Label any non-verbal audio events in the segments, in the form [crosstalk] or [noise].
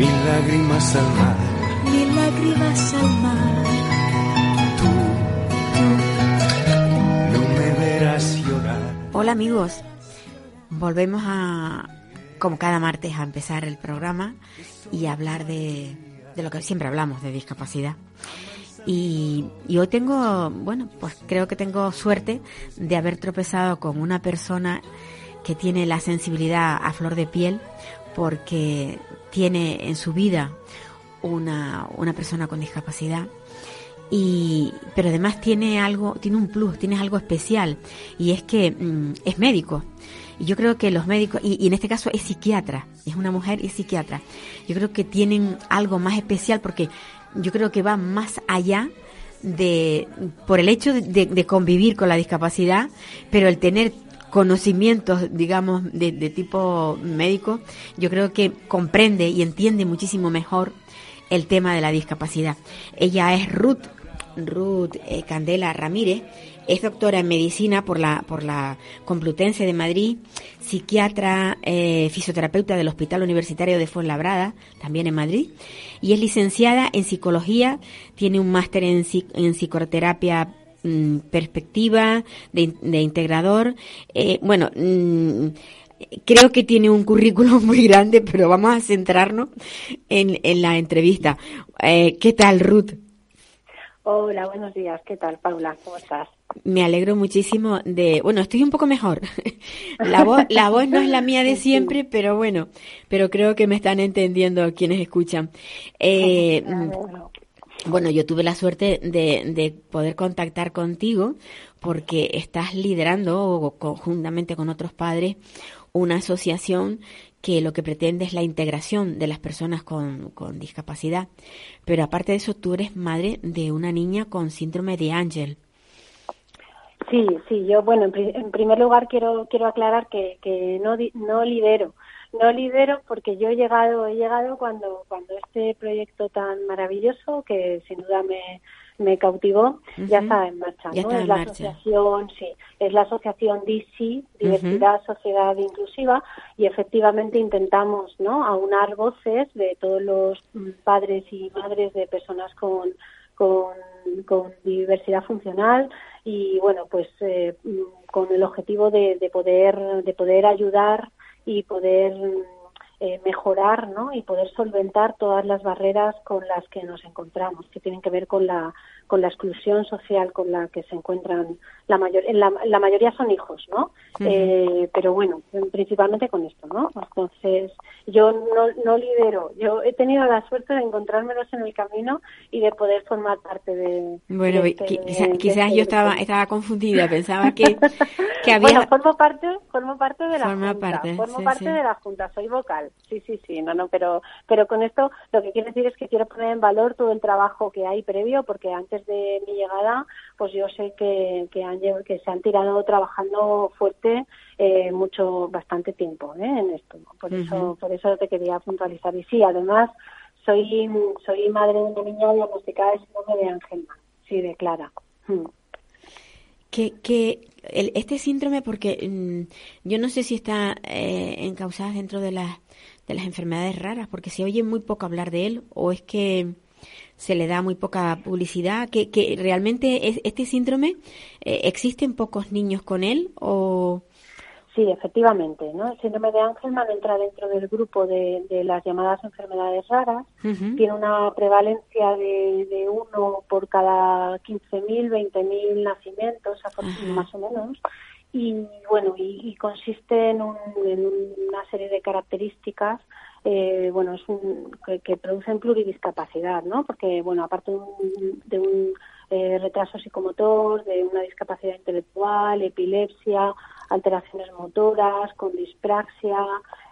Mil lágrimas al mar. mil lágrimas al mar. No me verás llorar. Hola amigos, volvemos a, como cada martes, a empezar el programa y a hablar de, de lo que siempre hablamos, de discapacidad. Y, y hoy tengo, bueno, pues creo que tengo suerte de haber tropezado con una persona que tiene la sensibilidad a flor de piel porque tiene en su vida una, una persona con discapacidad. Y pero además tiene algo tiene un plus tiene algo especial y es que mm, es médico. Y yo creo que los médicos y, en este caso es psiquiatra es una mujer y psiquiatra. Yo creo que tienen algo más especial porque yo creo que va más allá de por el hecho de convivir con la discapacidad pero el tener conocimientos, digamos, de, de tipo médico, yo creo que comprende y entiende muchísimo mejor el tema de la discapacidad. Ella es Ruth, Ruth eh, Candela Ramírez, es doctora en medicina por la, por la Complutense de Madrid, psiquiatra, eh, fisioterapeuta del Hospital Universitario de Fuenlabrada, también en Madrid, y es licenciada en psicología, tiene un máster en, psi- en psicoterapia mm, perspectiva de, de integrador. Eh, bueno, mm, creo que tiene un currículum [laughs] muy grande, pero vamos a centrarnos en, en la entrevista. Eh, ¿Qué tal, Ruth? Hola, buenos días. ¿Qué tal, Paula? ¿Cómo estás? Me alegro muchísimo de, bueno, estoy un poco mejor. [laughs] La voz, la voz no es la mía de [laughs] siempre, pero bueno, pero creo que me están entendiendo quienes escuchan. Eh, mm, Bueno, yo tuve la suerte de, de poder contactar contigo porque estás liderando o conjuntamente con otros padres una asociación que lo que pretende es la integración de las personas con, discapacidad. Pero aparte de eso, tú eres madre de una niña con síndrome de Ángel. Sí, sí, yo, bueno, en, en primer lugar quiero quiero aclarar que, que no no lidero, no lidero porque yo he llegado he llegado cuando cuando este proyecto tan maravilloso que sin duda me me cautivó ya está en marcha, Ya ¿no? es la marcha. asociación, sí, es la asociación DC, Diversidad, Sociedad Inclusiva, y efectivamente intentamos, ¿no? Aunar voces de todos los padres y madres de personas con con, con diversidad funcional y bueno pues eh, con el objetivo de, de poder de poder ayudar y poder eh, mejorar ¿no? y poder solventar todas las barreras con las que nos encontramos que tienen que ver con la con la exclusión social con la que se encuentran la mayor en la, la mayoría son hijos no Eh, pero bueno principalmente con esto no entonces yo no, no lidero. Yo he tenido la suerte de encontrármelos en el camino y de poder formar parte de Bueno, de este- quizá- de quizás este yo estaba, estaba confundida, pensaba que, [laughs] que había... Bueno, formo parte, formo parte de la Forma junta, parte, formo sí, parte sí. de la junta, soy vocal, sí, sí, sí, no, no, pero, pero con esto lo que quiero decir es que quiero poner en valor todo el trabajo que hay previo, porque antes de mi llegada, pues yo sé que, que, han, que se han tirado trabajando fuerte eh, mucho, bastante tiempo, ¿eh? en esto, ¿no? por eso, por eso te quería puntualizar y sí, además soy, soy madre de una niña diagnosticada de síndrome de Angelman, sí, de Clara. Mm. que, que el- este síndrome, porque mm, yo no sé si está eh, encausada dentro de las, de las enfermedades raras, porque se oye muy poco hablar de él, o es que se le da muy poca publicidad, que, que realmente es, este síndrome, eh, ¿existen pocos niños con él? o Sí, efectivamente, ¿no? El síndrome de Angelman entra dentro del grupo de, de las llamadas enfermedades raras. Tiene una prevalencia de, de uno por cada 15.000, 20.000 nacimientos, más o menos. Y bueno, y, y consiste en, un- en una serie de características eh, bueno, es un, que, que producen pluridiscapacidad, ¿no? Porque, bueno, aparte de un, de un eh, retraso psicomotor, de una discapacidad intelectual, epilepsia, alteraciones motoras, con dispraxia.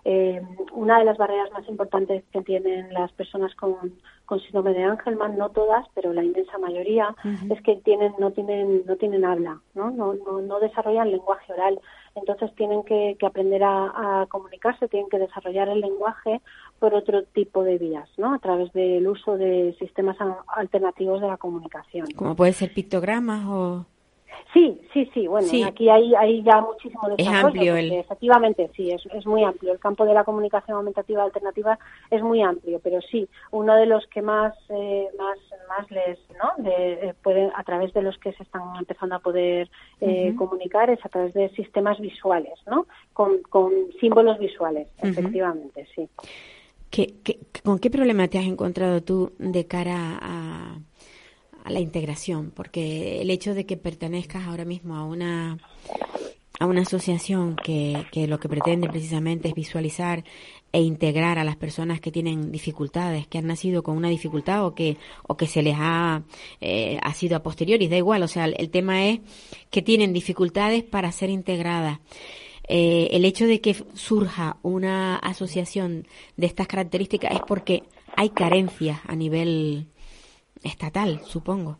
Eh, una de las barreras más importantes que tienen las personas con, con síndrome de Angelman, no todas, pero la inmensa mayoría, es que tienen, no tienen, no tienen habla, ¿no? No, no, no desarrollan lenguaje oral. Entonces tienen que, que aprender a, comunicarse, tienen que desarrollar el lenguaje por otro tipo de vías, ¿no? A través del uso de sistemas alternativos de la comunicación. Como puede ser pictogramas o Sí, sí, sí. Bueno, aquí hay, hay ya muchísimo desarrollo. Es amplio el... Efectivamente, sí, es, es muy amplio. El campo de la comunicación aumentativa alternativa es muy amplio, pero sí, uno de los que más, eh, más, más les, ¿no? De, eh, pueden, a través de los que se están empezando a poder eh, comunicar es a través de sistemas visuales, ¿no? Con, con símbolos visuales, efectivamente, sí. ¿Qué, qué, con qué problema te has encontrado tú de cara a la integración, porque el hecho de que pertenezcas ahora mismo a una a una asociación que, que lo que pretende precisamente es visualizar e integrar a las personas que tienen dificultades, que han nacido con una dificultad o que, o que se les ha, eh, ha sido a posteriori, da igual, o sea, el, tema es que tienen dificultades para ser integradas. Eh, el hecho de que surja una asociación de estas características es porque hay carencias a nivel estatal, supongo.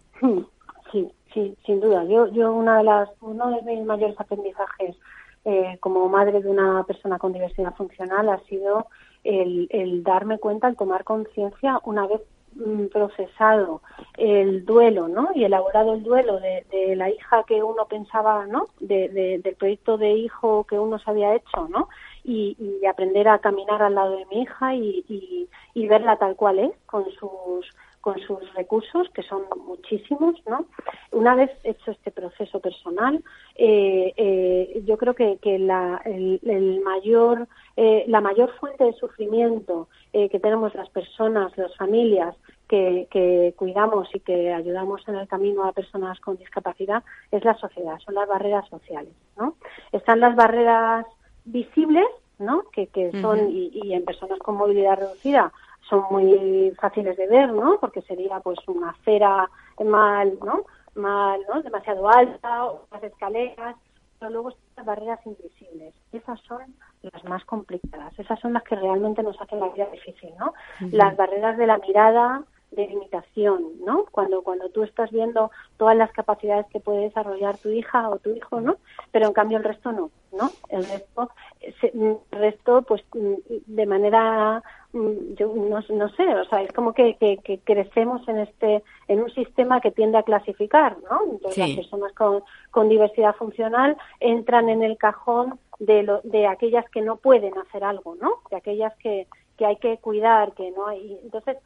Sí, sí, sin duda. Yo, yo una de las, uno de mis mayores aprendizajes eh, como madre de una persona con diversidad funcional ha sido el, el darme cuenta, el tomar conciencia una vez mm, procesado el duelo, ¿no? Y elaborado el duelo de, de la hija que uno pensaba, ¿no? De, de, del proyecto de hijo que uno se había hecho, ¿no? Y, y aprender a caminar al lado de mi hija y, y, y verla tal cual es, con sus con sus recursos, que son muchísimos, ¿no? Una vez hecho este proceso personal, eh, eh, yo creo que, que la, el, mayor, eh, la mayor fuente de sufrimiento que tenemos las personas, las familias, que, que, cuidamos y que ayudamos en el camino a personas con discapacidad es la sociedad, son las barreras sociales, ¿no? Están las barreras visibles, ¿no? Que, que son, y, y, en personas con movilidad reducida, son muy fáciles de ver, ¿no? Porque sería pues una acera mal, ¿no? Mal, ¿no? Demasiado alta o las escaleras, pero luego están las barreras invisibles. Esas son las más complicadas, esas son las que realmente nos hacen la vida difícil, ¿no? Las barreras de la mirada, de limitación, ¿no? Cuando cuando tú estás viendo todas las capacidades que puede desarrollar tu hija o tu hijo, ¿no? Pero en cambio el resto no, ¿no? El resto, el resto pues de manera yo no, no, sé, o sea, es como que, que, crecemos en este en un sistema que tiende a clasificar, ¿no? Entonces las personas con, con diversidad funcional entran en el cajón de, lo, de aquellas que no pueden hacer algo, ¿no? De aquellas que, que hay que cuidar, que no hay. Entonces,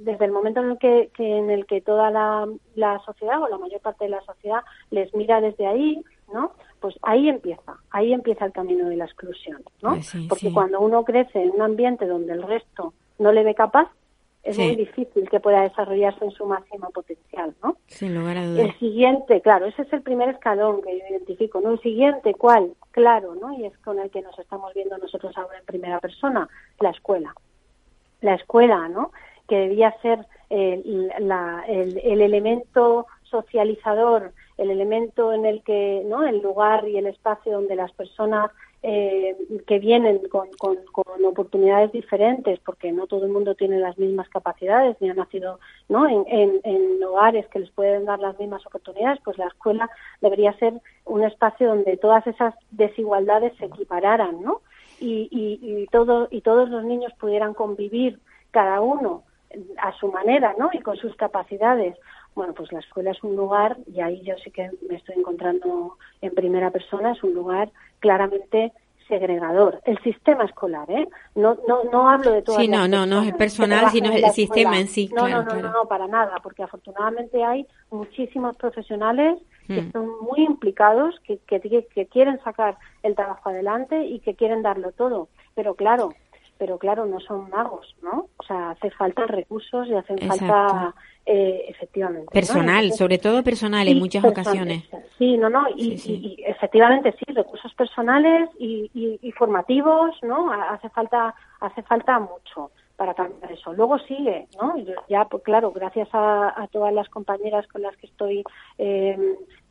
desde el momento en el que, que, en el que toda la, la sociedad o la mayor parte de la sociedad les mira desde ahí, ¿no? Pues ahí empieza, ahí empieza el camino de la exclusión, ¿no? Pues Porque cuando uno crece en un ambiente donde el resto no le ve capaz, es muy difícil que pueda desarrollarse en su máximo potencial, ¿no? Sin lugar a dudas. El siguiente, claro, ese es el primer escalón que yo identifico, ¿no? El siguiente, ¿cuál? Claro, ¿no? Y es con el que nos estamos viendo nosotros ahora en primera persona, la escuela. La escuela, ¿no? Que debía ser el, la, el, el elemento socializador el elemento en el que, ¿no? El lugar y el espacio donde las personas eh, que vienen con, con, oportunidades diferentes, porque no todo el mundo tiene las mismas capacidades ni ha nacido ¿no? En, en, en, hogares que les pueden dar las mismas oportunidades, pues la escuela debería ser un espacio donde todas esas desigualdades se equipararan, ¿no? Y, y, y, todo, y todos los niños pudieran convivir cada uno a su manera, ¿no? Y con sus capacidades. Bueno, pues la escuela es un lugar, y ahí yo sí que me estoy encontrando en primera persona, es un lugar claramente segregador. El sistema escolar, ¿eh? No, no, no hablo de todo. Sí, no, no, no es personal, sino el sistema en sí. No, no, no, no, para nada, porque afortunadamente hay muchísimos profesionales que hmm. son muy implicados, que, que, que quieren sacar el trabajo adelante y que quieren darlo todo. Pero claro, pero claro, no son magos, ¿no? O sea, hace falta recursos y hacen falta, eh, efectivamente. Personal, sobre todo personal en muchas ocasiones. Sí, no, no, y, efectivamente sí, recursos personales y, formativos, ¿no? Hace falta, hace falta mucho para cambiar eso. Luego sigue, ¿no? Ya, pues claro, gracias a, todas las compañeras con las que estoy eh,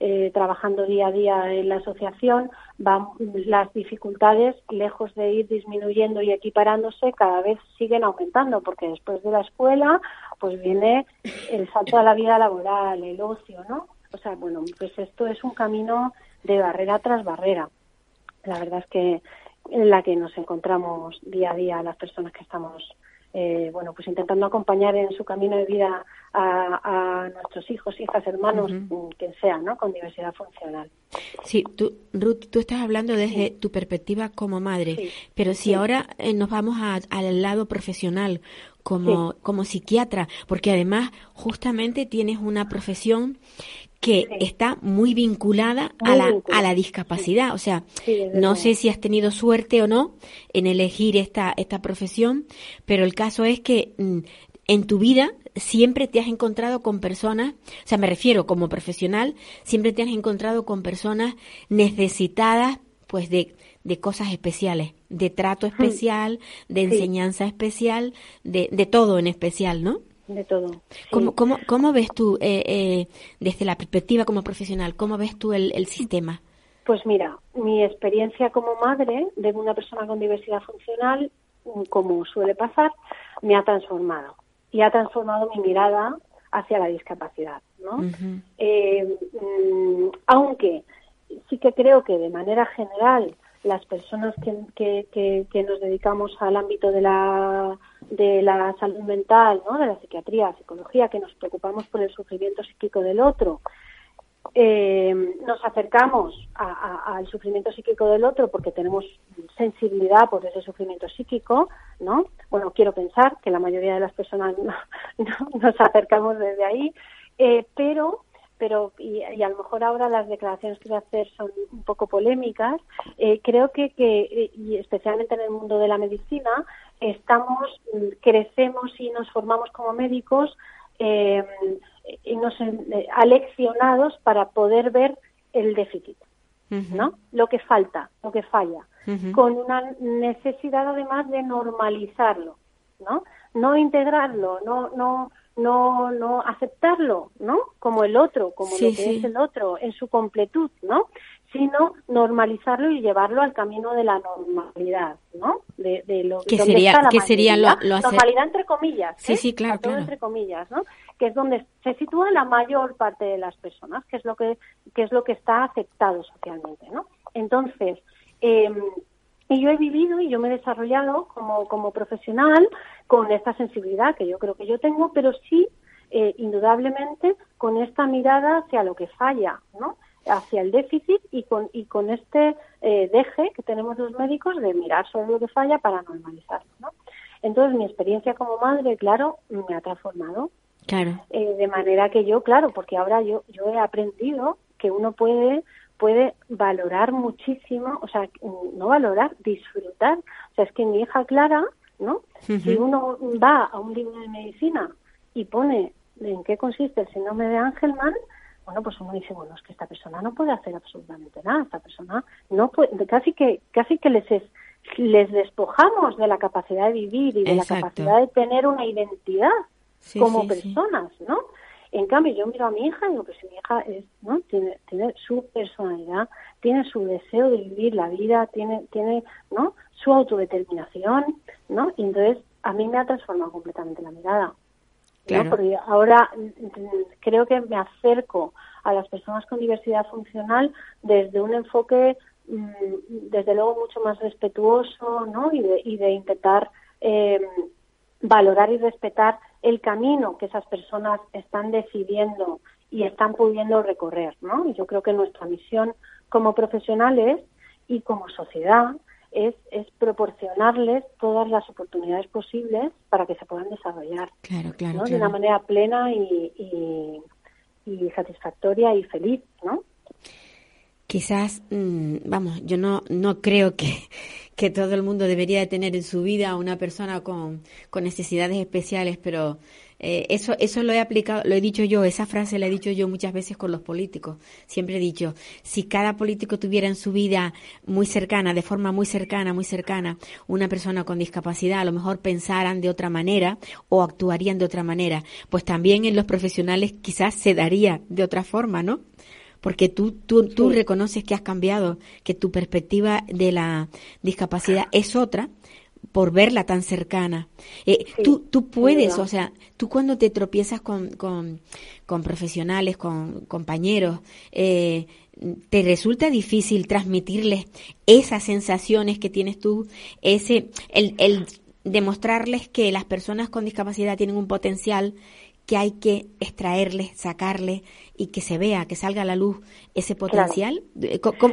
eh, trabajando día a día en la asociación, van las dificultades, lejos de ir disminuyendo y equiparándose, cada vez siguen aumentando, porque después de la escuela, pues viene el salto a la vida laboral, el ocio, ¿no? O sea, bueno, pues esto es un camino de barrera tras barrera. La verdad es que en la que nos encontramos día a día las personas que estamos eh, bueno, pues intentando acompañar en su camino de vida a, nuestros hijos, hijas, hermanos, quien sea, ¿no? Con diversidad funcional. Sí, tú, Ruth, tú estás hablando desde tu perspectiva como madre, pero si ahora eh, nos vamos al lado profesional, como, como psiquiatra, porque además justamente tienes una profesión que está muy vinculada a, la, a la discapacidad. O sea, no sé si has tenido suerte o no en elegir esta, esta profesión, pero el caso es que mm, en tu vida siempre te has encontrado con personas, o sea, me refiero como profesional, siempre te has encontrado con personas necesitadas pues de, de cosas especiales, de trato especial, de enseñanza especial, de, de todo en especial, ¿no? De todo. ¿Cómo, cómo, cómo ves tú, eh, eh, desde la perspectiva como profesional, cómo ves tú el, el sistema? Pues mira, mi experiencia como madre de una persona con diversidad funcional, como suele pasar, me ha transformado y ha transformado mi mirada hacia la discapacidad, ¿no? Eh, mm, aunque sí que creo que de manera general las personas que, que, que, nos dedicamos al ámbito de la, de la salud mental, ¿no? de la psiquiatría, psicología, que nos preocupamos por el sufrimiento psíquico del otro, eh, nos acercamos al sufrimiento psíquico del otro porque tenemos sensibilidad por ese sufrimiento psíquico, ¿no? Bueno, quiero pensar que la mayoría de las personas no, [laughs] nos acercamos desde ahí, eh, pero pero y, a lo mejor ahora las declaraciones que voy a hacer son un poco polémicas, eh, creo que, que, y especialmente en el mundo de la medicina, estamos, crecemos y nos formamos como médicos eh, y nos eh, aleccionados para poder ver el déficit, ¿no? Lo que falta, lo que falla, con una necesidad además de normalizarlo, ¿no? No integrarlo, no, no, no, no aceptarlo, ¿no? Como el otro, como lo que es el otro, en su completud, ¿no? Sino normalizarlo y llevarlo al camino de la normalidad, ¿no? De, de lo que sería, que sería lo, normalidad entre comillas, sí, ¿eh? sí, claro, todo entre comillas, ¿no? Que es donde se sitúa la mayor parte de las personas, que es lo que, que es lo que está aceptado socialmente, ¿no? Entonces, eh, y yo he vivido y yo me he desarrollado como, como profesional con esta sensibilidad que yo creo que yo tengo, pero sí, eh, indudablemente, con esta mirada hacia lo que falla, ¿no? Hacia el déficit y con, y con este eh, deje que tenemos los médicos de mirar sobre lo que falla para normalizarlo. ¿no? Entonces, mi experiencia como madre, claro, me ha transformado. Claro. Eh, de manera que yo, claro, porque ahora yo, yo he aprendido que uno puede puede valorar muchísimo, o sea, no valorar, disfrutar. O sea, es que mi hija Clara, ¿no? Si uno va a un libro de medicina y pone en qué consiste el síndrome de Angelman, bueno, pues uno dice, bueno, es que esta persona no puede hacer absolutamente nada, esta persona no puede, casi que, casi que les es, les despojamos de la capacidad de vivir y de la capacidad de tener una identidad como personas, ¿no? En cambio, yo miro a mi hija y digo, que si mi hija es, ¿no? tiene, tiene su personalidad, tiene su deseo de vivir la vida, tiene, tiene ¿no? su autodeterminación, ¿no? Y entonces a mí me ha transformado completamente la mirada. Porque ahora mm, creo que me acerco a las personas con diversidad funcional desde un enfoque, mm, desde luego, mucho más respetuoso, ¿no? Y de, y de intentar eh, valorar y respetar el camino que esas personas están decidiendo y están pudiendo recorrer, ¿no? Y yo creo que nuestra misión como profesionales y como sociedad es, es proporcionarles todas las oportunidades posibles para que se puedan desarrollar de una manera plena y, y, y satisfactoria y feliz, ¿no? quizás, mm, vamos, yo no, no creo que, que todo el mundo debería de tener en su vida una persona con, con necesidades especiales, pero Eh, eso, eso lo he aplicado, lo he dicho yo, esa frase la he dicho yo muchas veces con los políticos. Siempre he dicho, si cada político tuviera en su vida muy cercana, de forma muy cercana, muy cercana, una persona con discapacidad, a lo mejor pensaran de otra manera o actuarían de otra manera. Pues también en los profesionales quizás se daría de otra forma, ¿no? porque tú, tú, tú reconoces que has cambiado, que tu perspectiva de la discapacidad es otra por verla tan cercana. Eh, tú, tú puedes, o sea, tú cuando te tropiezas con, con, con profesionales, con compañeros, eh, te resulta difícil transmitirles esas sensaciones que tienes tú, ese, el, el demostrarles que las personas con discapacidad tienen un potencial que hay que extraerles, sacarles y que se vea, que salga a la luz ese potencial?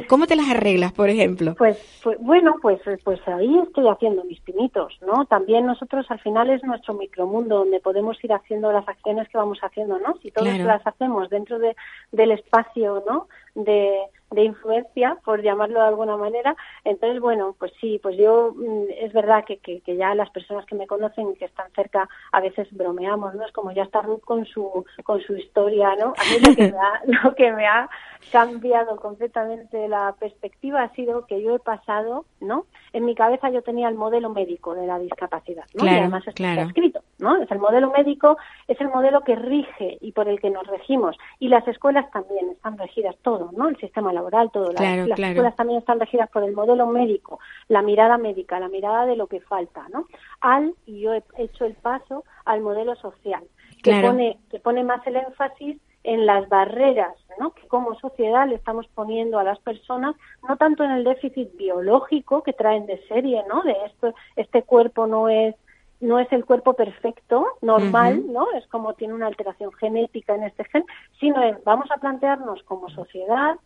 ¿Cómo, te las arreglas, por ejemplo? Pues, pues, bueno, pues, pues ahí estoy haciendo mis pinitos, ¿no? También nosotros al final es nuestro micromundo donde podemos ir haciendo las acciones que vamos haciendo, ¿no? Si todas las hacemos dentro de, del espacio, ¿no? De, de influencia, por llamarlo de alguna manera. Entonces, bueno, pues sí, pues yo mm, es verdad que, que, ya las personas que me conocen que están cerca a veces bromeamos, ¿no? Es como ya está Ruth con su, con su historia, ¿no? A mí lo que me ha, [laughs] lo que me ha cambiado completamente la perspectiva ha sido que yo he pasado, ¿no? En mi cabeza yo tenía el modelo médico de la discapacidad, ¿no? y además está escrito, ¿no? Es el modelo médico, es el modelo que rige y por el que nos regimos. Y las escuelas también están regidas, todo, ¿no? El sistema laboral, todo. las, escuelas también están regidas por el modelo médico, la mirada médica, la mirada de lo que falta, ¿no? Al, y yo he hecho el paso al modelo social, que, pone, que pone más el énfasis en las barreras ¿no? que como sociedad le estamos poniendo a las personas, no tanto en el déficit biológico que traen de serie, ¿no? de esto, este cuerpo no es no es el cuerpo perfecto, normal, ¿no? Es como tiene una alteración genética en este gen, sino en, vamos a plantearnos como sociedad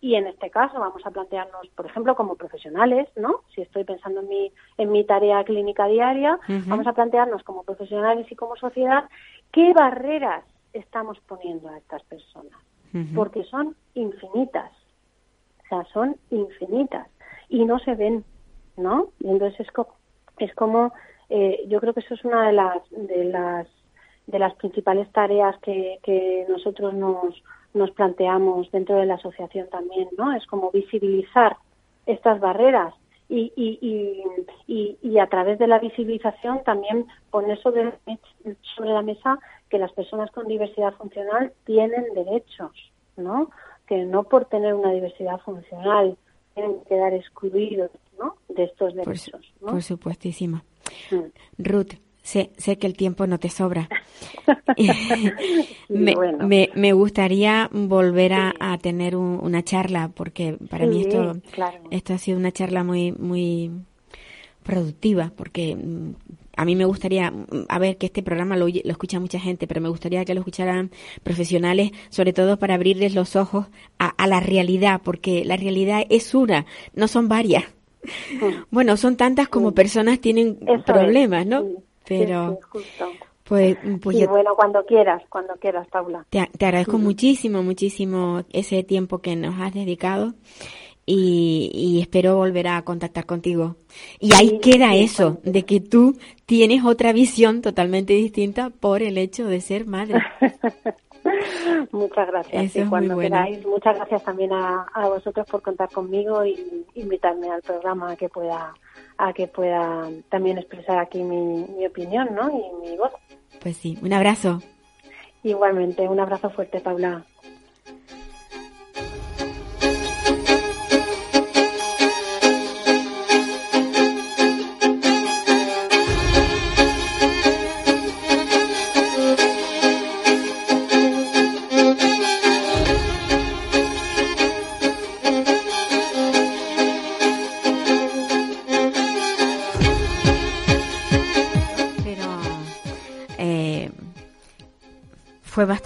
y en este caso vamos a plantearnos, por ejemplo, como profesionales, ¿no? Si estoy pensando en mi, en mi tarea clínica diaria, vamos a plantearnos como profesionales y como sociedad qué barreras estamos poniendo a estas personas, porque son infinitas, o sea, son infinitas y no se ven, ¿no? Y entonces es, es como, eh, yo creo que eso es una de las, de las, de las principales tareas que, que nosotros nos, nos planteamos dentro de la asociación también, ¿no? Es como visibilizar estas barreras y, y, y, y, a través de la visibilización también poner sobre, sobre la mesa que las personas con diversidad funcional tienen derechos, ¿no? Que no por tener una diversidad funcional tienen que quedar excluidos, ¿no? De estos derechos. Por, por supuestísimo. Mm. Ruth, sé, sé que el tiempo no te sobra. [laughs] [laughs] me, me, gustaría volver a, tener una charla porque para mí esto, esto ha sido una charla muy, muy productiva porque mm, a mí me gustaría, mm, a ver, que este programa lo, lo, escucha mucha gente, pero me gustaría que lo escucharan profesionales, sobre todo para abrirles los ojos a, a la realidad, porque la realidad es una, no son varias. [laughs] Bueno, son tantas como personas tienen problemas, ¿no? Pero, pues, pues bueno, cuando quieras, cuando quieras, Paula. Te, agradezco muchísimo, muchísimo ese tiempo que nos has dedicado y, espero volver a contactar contigo. Y ahí queda eso, de que tú tienes otra visión totalmente distinta por el hecho de ser madre. [laughs] Muchas gracias. y cuando queráis, muchas gracias también a, vosotros por contar conmigo y invitarme al programa a que pueda a que pueda también expresar aquí mi, mi opinión, ¿no? Y mi voz. Pues sí, un abrazo. Igualmente, un abrazo fuerte, Paula.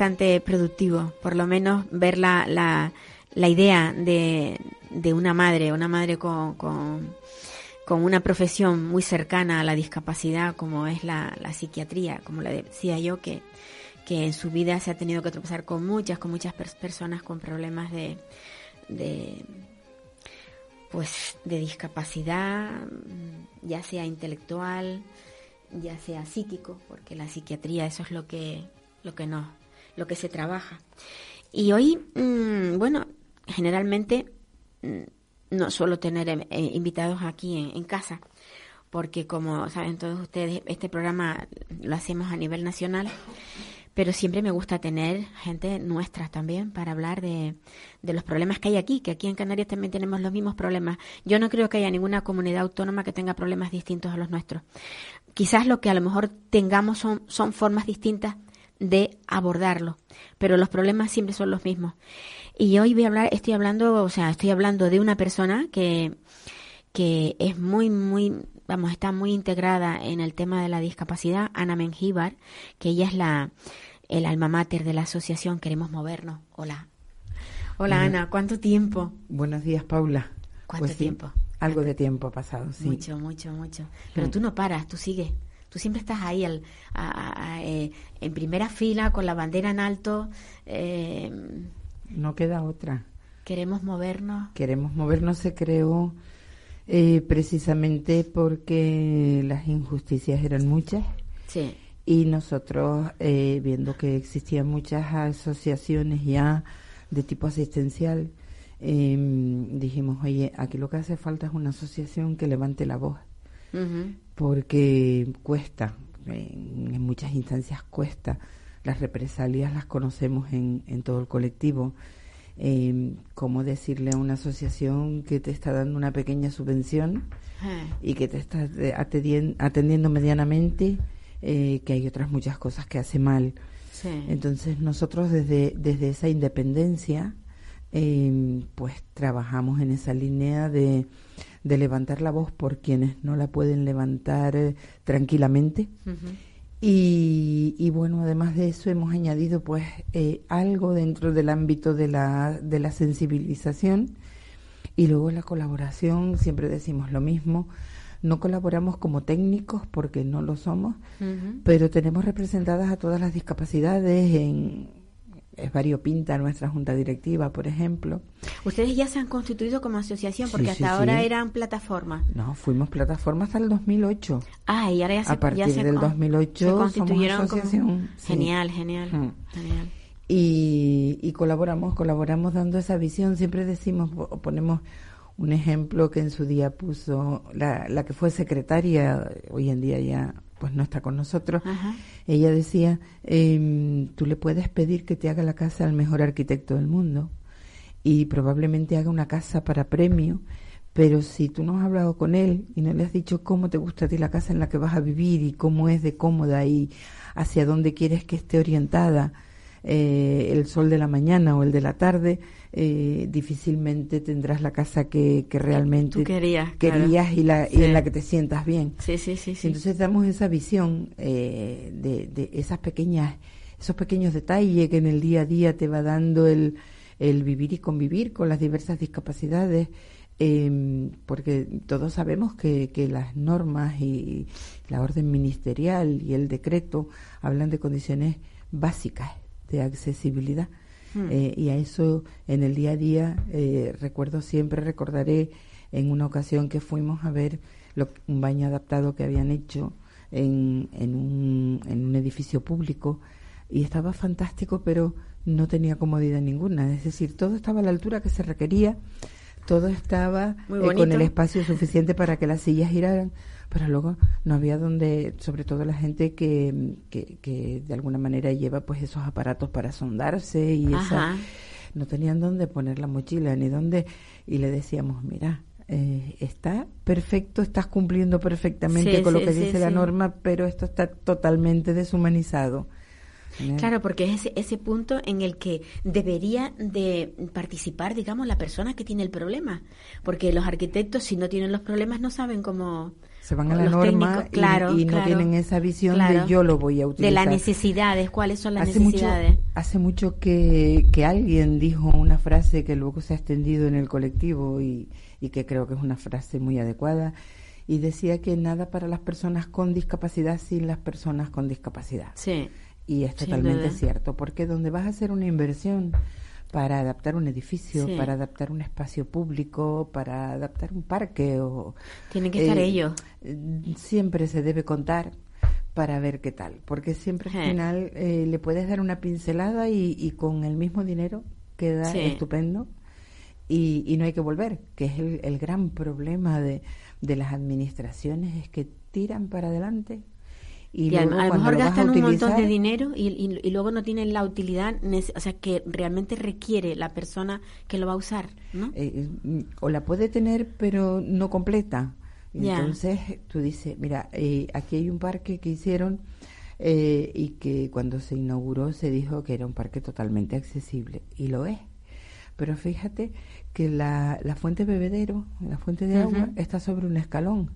Bastante productivo, por lo menos ver la, la, la idea de, de, una madre, una madre con, con, una profesión muy cercana a la discapacidad como es la, la psiquiatría, como le decía yo, que, que en su vida se ha tenido que tropezar con muchas, con muchas personas con problemas de, de pues de discapacidad, ya sea intelectual, ya sea psíquico, porque la psiquiatría eso es lo que lo que no lo que se trabaja. Y hoy, mm, bueno, generalmente mm, no suelo tener eh, invitados aquí en, casa, porque como saben todos ustedes, este programa lo hacemos a nivel nacional, pero siempre me gusta tener gente nuestra también para hablar de, de, los problemas que hay aquí, que aquí en Canarias también tenemos los mismos problemas. Yo no creo que haya ninguna comunidad autónoma que tenga problemas distintos a los nuestros. Quizás lo que a lo mejor tengamos son, son formas distintas de abordarlo, pero los problemas siempre son los mismos. Y hoy voy a hablar, estoy hablando, o sea, estoy hablando de una persona que, que es muy, muy, vamos, está muy integrada en el tema de la discapacidad, Ana Mengíbar, que ella es la, el alma mater de la asociación Queremos Movernos. Hola. Hola Ana, ¿cuánto tiempo? Buenos días, Paula. ¿Cuánto Pues sí, tiempo? algo de tiempo ha pasado, sí. Mucho, mucho, mucho. Pero tú no paras, tú sigues. Tú siempre estás ahí al, a- a- a- eh, en primera fila con la bandera en alto. eh, No queda otra. queremos movernos. Queremos movernos se creó eh, precisamente porque las injusticias eran muchas Sí. y nosotros eh, viendo que existían muchas asociaciones ya de tipo asistencial eh, dijimos oye aquí lo que hace falta es una asociación que levante la voz Ujú. Porque cuesta, en, en muchas instancias cuesta. Las represalias las conocemos en, en todo el colectivo. Eh, ¿Cómo decirle a una asociación que te está dando una pequeña subvención Eh, y que te está atendien- atendiendo medianamente, eh, que hay otras muchas cosas que hace mal? sí. Entonces nosotros desde, desde esa independencia, eh, pues trabajamos en esa línea de, de levantar la voz por quienes no la pueden levantar eh, tranquilamente. Y, y bueno, además de eso hemos añadido pues eh, algo dentro del ámbito de la, de la sensibilización y luego la colaboración, siempre decimos lo mismo, no colaboramos como técnicos porque no lo somos, pero tenemos representadas a todas las discapacidades en es variopinta nuestra junta directiva, por ejemplo. Ustedes ya se han constituido como asociación porque sí, hasta ahora sí. eran plataformas. No, fuimos plataforma hasta el 2008. Ah, y ahora ya se, A partir ya se del con- 2008 se somos constituyeron como- asociación. Genial, genial, Mm. genial. y, y colaboramos, colaboramos dando esa visión. Siempre decimos, o ponemos un ejemplo que en su día puso la, la que fue secretaria, hoy en día ya pues no está con nosotros. Ajá. Ella decía, em, tú le puedes pedir que te haga la casa al mejor arquitecto del mundo y probablemente haga una casa para premio, pero si tú no has hablado con él y no le has dicho cómo te gusta a ti la casa en la que vas a vivir y cómo es de cómoda y hacia dónde quieres que esté orientada eh, el sol de la mañana o el de la tarde, eh, difícilmente tendrás la casa que, que realmente Tú querías, claro. y, la, y en la que te sientas bien. Sí, sí, sí, sí. Entonces damos esa visión eh, de, de esas pequeñas, esos pequeños detalles que en el día a día te va dando el, el vivir y convivir con las diversas discapacidades, eh, porque todos sabemos que, que las normas y la orden ministerial y el decreto hablan de condiciones básicas de accesibilidad. Hmm. Eh, y a eso en el día a día eh, recuerdo siempre, recordaré en una ocasión que fuimos a ver lo- un baño adaptado que habían hecho en, en, un, en un edificio público y estaba fantástico, pero no tenía comodidad ninguna. Es decir, todo estaba a la altura que se requería, todo estaba eh, con el espacio suficiente para que las sillas giraran, pero luego no había donde, sobre todo la gente que, que, que de alguna manera lleva pues esos aparatos para sondarse y esa, no tenían dónde poner la mochila ni dónde y le decíamos mira eh, está perfecto estás cumpliendo perfectamente Sí, con lo sí, que sí, dice la norma pero esto está totalmente deshumanizado Claro, porque es ese, ese punto en el que debería de participar, digamos, la persona que tiene el problema. Porque los arquitectos, si no tienen los problemas, no saben cómo... se van a la norma y- claro, y, no claro, tienen esa visión claro. de yo lo voy a utilizar De las necesidades, cuáles son las hace mucho, necesidades. hace mucho que, que alguien dijo una frase que luego se ha extendido en el colectivo y, y que creo que es una frase muy adecuada y decía que nada para las personas con discapacidad sin las personas con discapacidad. Sí. Y es totalmente cierto, porque donde vas a hacer una inversión para adaptar un edificio, Sí. para adaptar un espacio público, para adaptar un parque o Tienen que estar eh, ellos. Siempre se debe contar para ver qué tal, porque siempre al Eh. final eh, le puedes dar una pincelada y, y con el mismo dinero queda Sí. estupendo y, y no hay que volver, que es el, el gran problema de, de las administraciones, es que tiran para adelante y, Y, a, luego a lo mejor gastan un montón de dinero y, y- y luego no tienen la utilidad, o sea, que realmente requiere la persona que lo va a usar, ¿no? eh, mm, o la puede tener pero no completa. Entonces tú dices, mira, eh, aquí hay un parque que hicieron eh, y que cuando se inauguró se dijo que era un parque totalmente accesible y lo es. Pero fíjate que la, la fuente bebedero, la fuente de agua, Ujú. está sobre un escalón.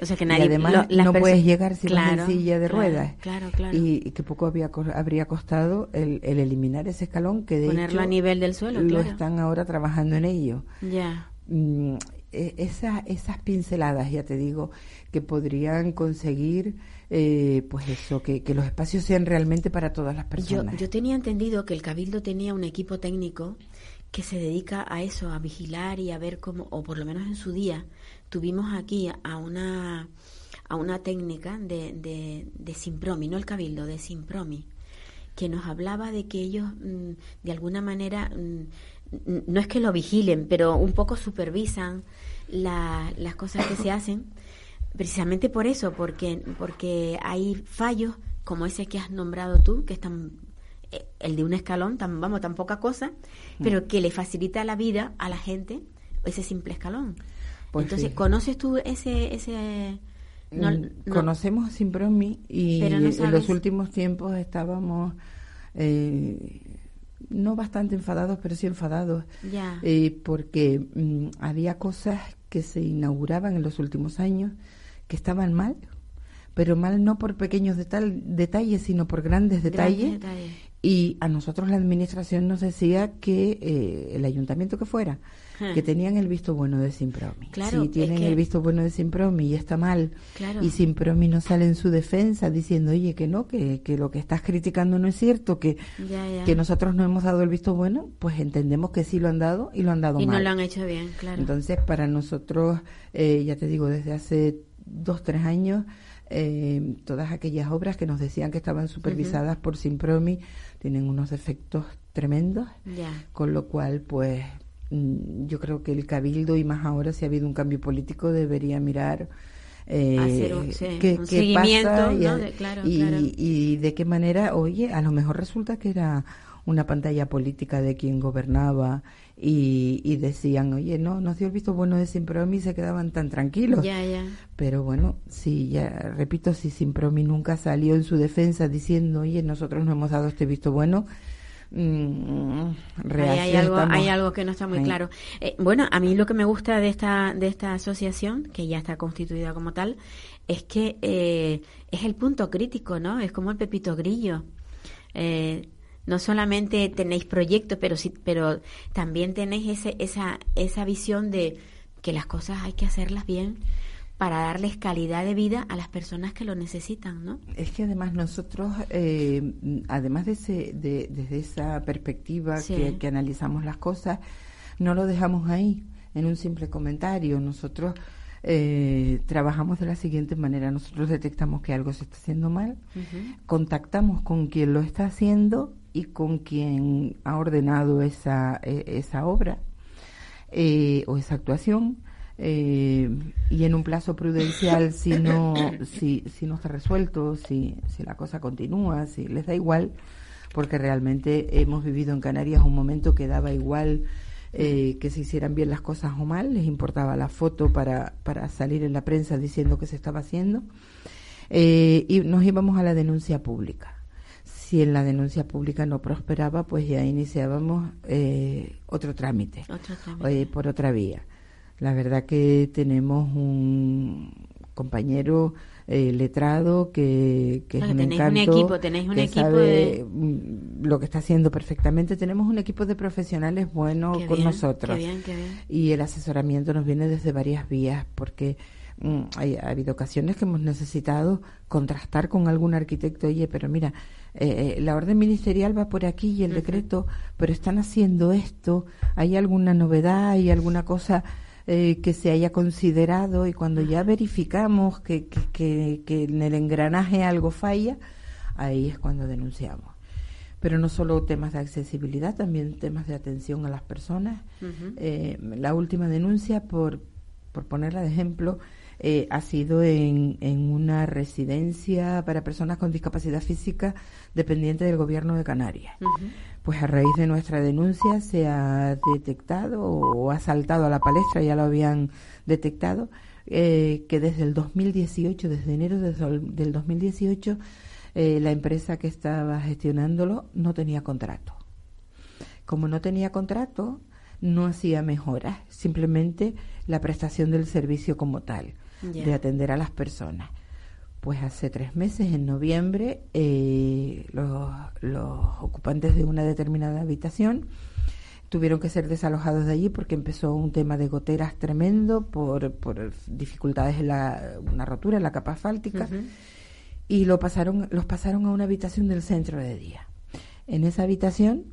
O sea, que y nadie... además lo- las no puedes llegar si vas Claro, en silla de claro, ruedas. Claro, claro. Y, y que poco había, co- habría costado el, el eliminar ese escalón que de Ponerlo hecho a nivel del suelo, lo claro. están ahora trabajando en ello. Ya. Mm, e- esa- esas pinceladas, ya te digo, que podrían conseguir, eh, pues eso, que, que los espacios sean realmente para todas las Yo, personas. yo tenía entendido que el Cabildo tenía un equipo técnico que se dedica a eso, a vigilar y a ver cómo, o por lo menos en su día, tuvimos aquí a una, a una técnica de, de, de Simpromi, no el Cabildo, de Simpromi, que nos hablaba de que ellos, mm, de alguna manera, mm, no es que lo vigilen, pero un poco supervisan la- las cosas que se hacen, precisamente por eso, porque, porque hay fallos como ese que has nombrado tú, que están eh, el de un escalón, tan, vamos, tan poca cosa, Mm. pero que le facilita la vida a la gente ese simple escalón. Pues Entonces, sí. ¿conoces tú ese... ese no- Mm, no. Conocemos a Simpromi y no en los últimos tiempos estábamos eh, no bastante enfadados, pero sí enfadados, Ya. eh, porque mm, había cosas que se inauguraban en los últimos años que estaban mal, pero mal no por pequeños detal- detalles, sino por grandes detalles. Grandes detalles. Y a nosotros la administración nos decía que eh, el ayuntamiento que fuera, Ja. que tenían el visto bueno de Simpromi. Claro, si es tienen que- el visto bueno de Simpromi y está mal, Claro. y Simpromi no sale en su defensa diciendo, oye, que no, que, que lo que estás criticando no es cierto, que, Ya, ya. que nosotros no hemos dado el visto bueno, pues entendemos que sí lo han dado y lo han dado y mal. no lo han hecho bien, claro. Entonces, para nosotros, eh, ya te digo, desde hace dos, tres años, eh, todas aquellas obras que nos decían que estaban supervisadas por Simpromi tienen unos defectos tremendos, con lo cual, pues, mm, yo creo que el Cabildo, y más ahora si ha habido un cambio político, debería mirar. eh, Hacer un- sí, qué, un qué seguimiento, pasa y, ¿no? a- De- claro, y- claro. y de qué manera, oye, a lo mejor resulta que era una pantalla política de quien gobernaba y, y decían, oye, no, nos dio el visto bueno de Simpromi y se quedaban tan tranquilos. Ya, ya. Pero bueno, sí, ya repito, si Simpromi nunca salió en su defensa diciendo, oye, nosotros no hemos dado este visto bueno, mm, reacios hay algo, estamos. hay algo que no está muy claro. Eh, bueno, a mí lo que me gusta de esta, de esta asociación, que ya está constituida como tal, es que eh, es el punto crítico, ¿no? Es como el pepito grillo. Eh, no solamente tenéis proyectos, pero sí, pero también tenéis ese, esa, esa visión de que las cosas hay que hacerlas bien para darles calidad de vida a las personas que lo necesitan, ¿no? Es que además nosotros, eh, además de ese, de, desde esa perspectiva Sí. que, que analizamos las cosas, no lo dejamos ahí en un simple comentario. Nosotros eh, trabajamos de la siguiente manera. Nosotros detectamos que algo se está haciendo mal, contactamos con quien lo está haciendo y con quien ha ordenado esa, eh, esa obra eh, o esa actuación eh, y en un plazo prudencial [coughs] si no si, si no está resuelto si, si la cosa continúa si les da igual porque realmente hemos vivido en Canarias un momento que daba igual eh, que se hicieran bien las cosas o mal les importaba la foto para, para salir en la prensa diciendo que se estaba haciendo eh, y nos íbamos a la denuncia pública si en la denuncia pública no prosperaba, pues ya iniciábamos eh, otro trámite, Otro trámite. eh, por otra vía. La verdad que tenemos un compañero eh, letrado que, que Ah, es un tenéis un encanto, equipo, tenéis un que equipo sabe de- mm, lo que está haciendo perfectamente. Tenemos un equipo de profesionales bueno Qué con bien, nosotros Qué bien, qué bien. y el asesoramiento nos viene desde varias vías porque hay, ha habido ocasiones que hemos necesitado contrastar con algún arquitecto oye pero mira eh, eh, la orden ministerial va por aquí y el decreto pero están haciendo esto hay alguna novedad hay alguna cosa eh, que se haya considerado y cuando ya verificamos que, que, que, que en el engranaje algo falla, ahí es cuando denunciamos. Pero no solo temas de accesibilidad, también temas de atención a las personas. eh, la última denuncia, por, por ponerla de ejemplo, eh, ha sido en, en una residencia para personas con discapacidad física dependiente del gobierno de Canarias. Pues a raíz de nuestra denuncia se ha detectado o ha saltado a la palestra, ya lo habían detectado, eh, que desde el 2018, desde enero de- del 2018, eh, la empresa que estaba gestionándolo no tenía contrato. Como no tenía contrato, no hacía mejoras, simplemente la prestación del servicio como tal, De atender a las personas. Pues hace tres meses, en noviembre, eh, los, los ocupantes de una determinada habitación tuvieron que ser desalojados de allí porque empezó un tema de goteras tremendo por, por dificultades en la, una rotura en la capa asfáltica y lo pasaron, los pasaron a una habitación del centro de día. En esa habitación,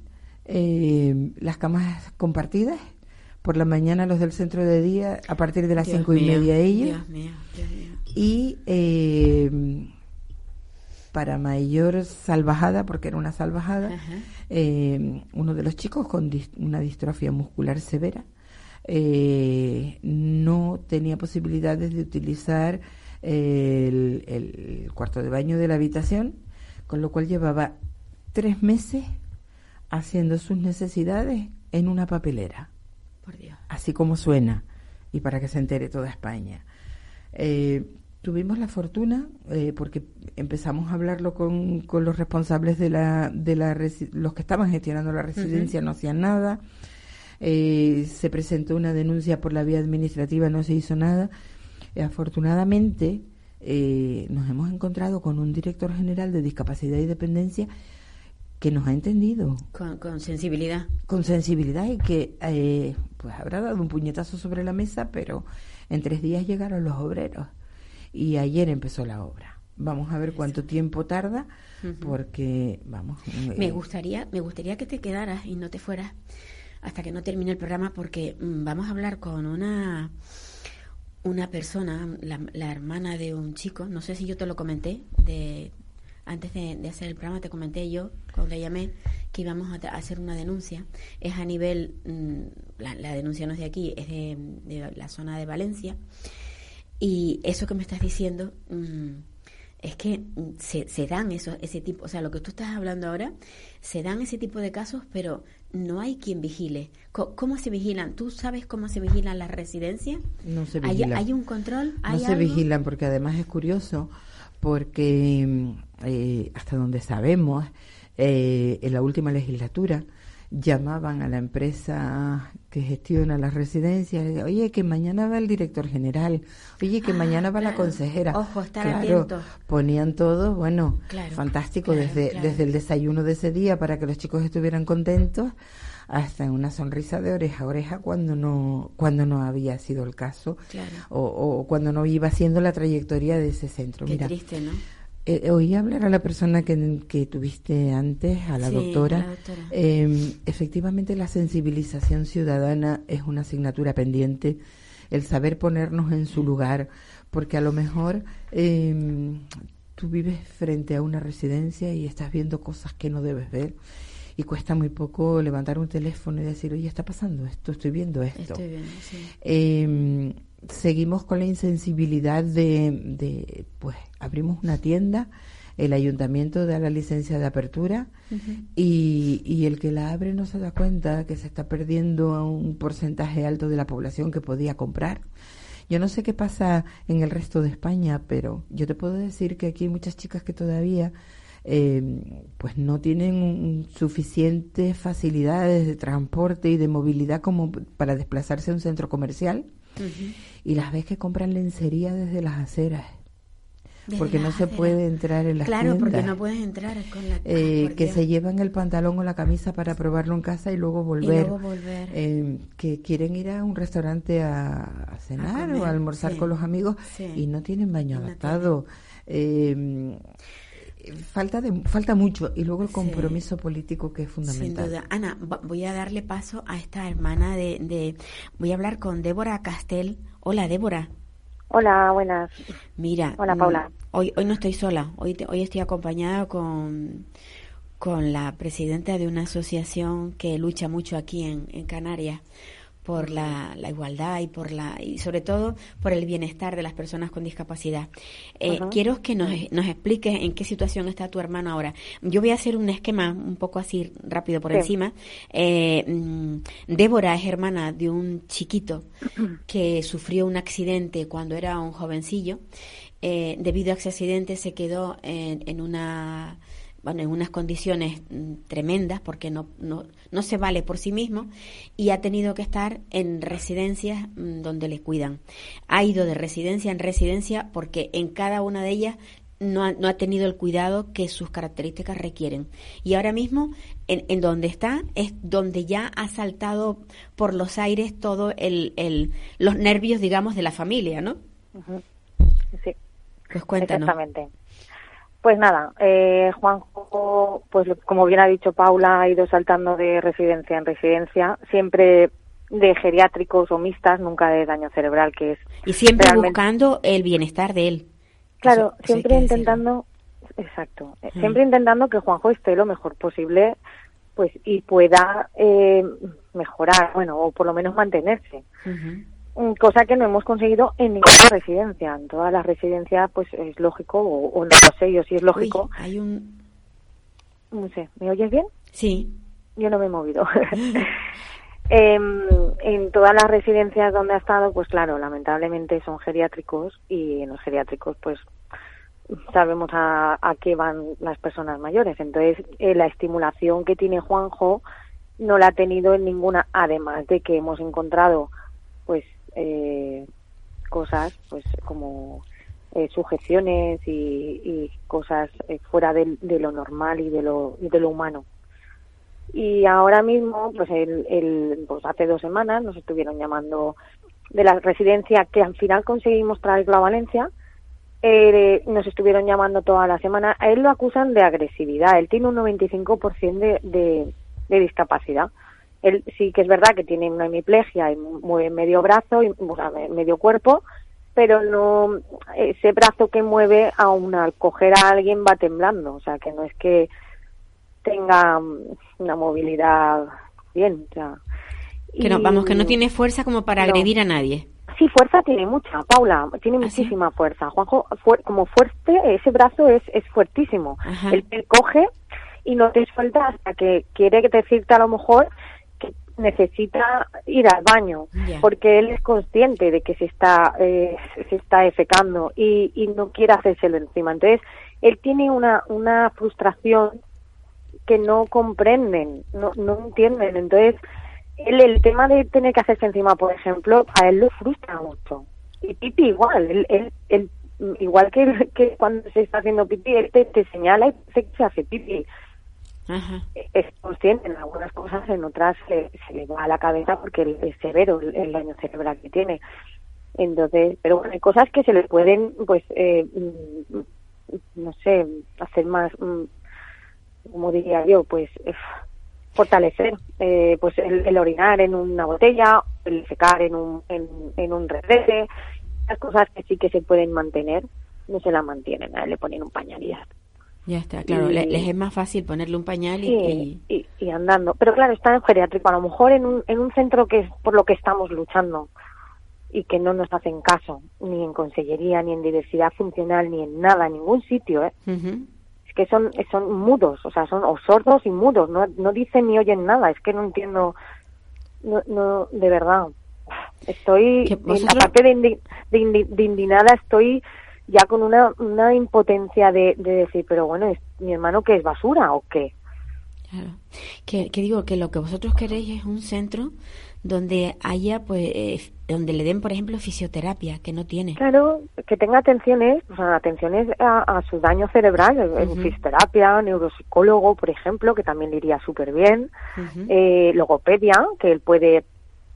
eh, las camas compartidas, por la mañana los del centro de día, a partir de las Dios cinco y media ellos, Dios mío, Dios mío. y eh, para mayor salvajada, porque era una salvajada, eh, uno de los chicos con dis- una distrofia muscular severa eh, no tenía posibilidades de utilizar el, el cuarto de baño de la habitación, con lo cual llevaba tres meses haciendo sus necesidades en una papelera Por Dios. así como suena, y para que se entere toda España. Eh, tuvimos la fortuna, eh, porque empezamos a hablarlo con, con los responsables de la, de la los que estaban gestionando la residencia, no hacían nada. Eh, se presentó una denuncia por la vía administrativa, no se hizo nada. Eh, afortunadamente, eh, nos hemos encontrado con un director general de discapacidad y dependencia que nos ha entendido Con, con sensibilidad. con sensibilidad y que eh, pues habrá dado un puñetazo sobre la mesa, pero en tres días llegaron los obreros y ayer empezó la obra. Vamos a ver cuánto tiempo tarda, porque vamos. Me eh, gustaría, me gustaría que te quedaras y no te fueras hasta que no termine el programa porque mm, vamos a hablar con una una persona, la, la hermana de un chico, no sé si yo te lo comenté, de antes de, de hacer el programa te comenté yo, cuando le llamé, que íbamos a, hacer una denuncia. Es a nivel, mm, la, la denuncia no es de aquí, es de, de la zona de Valencia. Y eso que me estás diciendo, mm, es que mm, se, se dan esos, ese tipo, o sea, lo que tú estás hablando ahora, se dan ese tipo de casos, pero no hay quien vigile. Co- ¿Cómo se vigilan? ¿Tú sabes cómo se vigilan las residencias? no se ¿Hay, vigilan. hay un control? no ¿Hay se vigilan porque además es curioso porque mm, eh, hasta donde sabemos eh, en la última legislatura llamaban a la empresa que gestiona las residencias oye que mañana va el director general oye que Ah, mañana va la claro. consejera Ojo, estar claro atentos. ponían todo bueno Claro, fantástico desde desde el desayuno de ese día para que los chicos estuvieran contentos hasta una sonrisa de oreja a oreja cuando no cuando no había sido el caso Claro. o, o cuando no iba siendo la trayectoria de ese centro. Qué Mira, triste, ¿no? eh, oí hablar a la persona que, que tuviste antes, a la Sí, doctora. la doctora. Eh, efectivamente, la sensibilización ciudadana es una asignatura pendiente, el saber ponernos en su lugar, porque a lo mejor eh, tú vives frente a una residencia y estás viendo cosas que no debes ver. Y cuesta muy poco levantar un teléfono y decir, oye, está pasando esto, estoy viendo esto. Estoy bien, sí. Eh, seguimos con la insensibilidad de, de, pues, abrimos una tienda, el ayuntamiento da la licencia de apertura y, y el que la abre no se da cuenta que se está perdiendo a un porcentaje alto de la población que podía comprar. Yo no sé qué pasa en el resto de España, pero yo te puedo decir que aquí hay muchas chicas que todavía eh, pues no tienen un- suficientes facilidades de transporte y de movilidad como para desplazarse a un centro comercial y las ves que compran lencería desde las aceras Desde porque no se puede entrar en las Claro, porque no puedes entrar con la... Eh, que se llevan el pantalón o la camisa para probarlo en casa y luego Y volver. luego volver. Eh, que quieren ir a un restaurante a, a cenar comer, o a almorzar sí. con los amigos Sí. y no tienen baño Y no adaptado. Eh, falta de, falta mucho y luego el compromiso político que es fundamental. Sin duda. Ana, voy a darle paso a esta hermana de, de voy a hablar con Débora Castel. Hola, Débora. Hola, buenas. Mira. Hola, Paula. Mm, hoy, hoy no estoy sola. Hoy, hoy estoy acompañada con, con la presidenta de una asociación que lucha mucho aquí en, en Canarias por la, la, igualdad y por la y sobre todo por el bienestar de las personas con discapacidad. Eh, Quiero que nos, nos expliques en qué situación está tu hermano ahora. Yo voy a hacer un esquema un poco así rápido por encima. Eh, mm, Débora es hermana de un chiquito [clears throat] que sufrió un accidente cuando era un jovencillo. Eh, debido a ese accidente se quedó en, en una bueno, en unas condiciones mm, tremendas porque no, no, no se vale por sí mismo y ha tenido que estar en residencias mm, donde le cuidan. Ha ido de residencia en residencia porque en cada una de ellas no ha, no ha tenido el cuidado que sus características requieren. Y ahora mismo, en, en donde está, es donde ya ha saltado por los aires todo el, el los nervios, digamos, de la familia, ¿no? Sí. Pues cuéntanos. Exactamente. Pues nada, eh, Juanjo, pues como bien ha dicho Paula, ha ido saltando de residencia en residencia, siempre de geriátricos o mixtas, nunca de daño cerebral, que es. Y siempre buscando el bienestar de él. Claro, eso, siempre intentando, exacto, mm. siempre intentando que Juanjo esté lo mejor posible, pues y pueda eh, mejorar, bueno, o por lo menos mantenerse. Uh cosa que no hemos conseguido en ninguna residencia. En todas las residencias, pues es lógico, o, no lo sé yo si es lógico. hay un... No sé, ¿me oyes bien? Sí. Yo no me he movido. [laughs] [laughs] eh, en todas las residencias donde ha estado, pues claro, lamentablemente son geriátricos y en los geriátricos, pues sabemos a, a qué van las personas mayores. Entonces, eh, la estimulación que tiene Juanjo no la ha tenido en ninguna, además de que hemos encontrado eh, cosas pues como eh, sujeciones y, cosas eh, fuera de, lo normal y de lo, de lo humano. Y ahora mismo, pues, el, pues hace dos semanas nos estuvieron llamando de la residencia que al final conseguimos traerlo a Valencia. Eh, nos estuvieron llamando toda la semana. A él lo acusan de agresividad. Él tiene un 95% de, de, de discapacidad. Él sí que es verdad que tiene una hemiplegia y mueve medio brazo y medio cuerpo, pero no ese brazo que mueve aún al coger a alguien va temblando, o sea que no es que tenga una movilidad bien, o sea, que no, vamos, que no tiene fuerza como para agredir a nadie. Sí, fuerza tiene mucha, Paula, tiene ¿Ah, muchísima fuerza. Juanjo, como fuerte, ese brazo es, es fuertísimo. Él te coge y no te suelta hasta que quiere decirte a lo mejor necesita ir al baño porque él es consciente de que se está eh, se está efecando y, y no quiere hacérselo encima. Entonces él tiene una una frustración que no comprenden no no entienden. Entonces él el tema de tener que hacerse encima por ejemplo a él lo frustra mucho. Y Pipi igual él, él, igual que, que cuando se está haciendo pipí él te, te señala y se hace es consciente en algunas cosas, en otras se, le va a la cabeza porque es severo el, daño cerebral que tiene. Entonces, pero bueno, hay cosas que se le pueden, pues, eh, mm, no sé, hacer más, mm, como diría yo, pues, fortalecer, eh, pues el, orinar en una botella, el secar en un, en, un retrete, las cosas que sí que se pueden mantener, no se las mantienen, le ponen un pañal ya está, claro, les es más fácil ponerle un pañal y, y, andando. Pero claro, está en geriátrico, a lo mejor en un, en un centro que es por lo que estamos luchando y que no nos hacen caso, ni en consellería, ni en diversidad funcional, ni en nada, en ningún sitio, ¿eh? Es que son, son mudos, o sea, son o sordos y mudos, no, no dicen ni oyen nada, es que no entiendo, no, no de verdad. Estoy, aparte de, de, de indignada, estoy ya con una, una impotencia de, de decir, pero bueno, ¿es mi hermano que es basura o qué? Claro. Que, que, digo que lo que vosotros queréis es un centro donde haya, pues, eh, donde le den, por ejemplo, fisioterapia, que no tiene. Claro, que tenga atenciones, o sea, atenciones a, su daño cerebral, uh fisioterapia, neuropsicólogo, por ejemplo, que también le iría súper bien, eh, logopedia, que él puede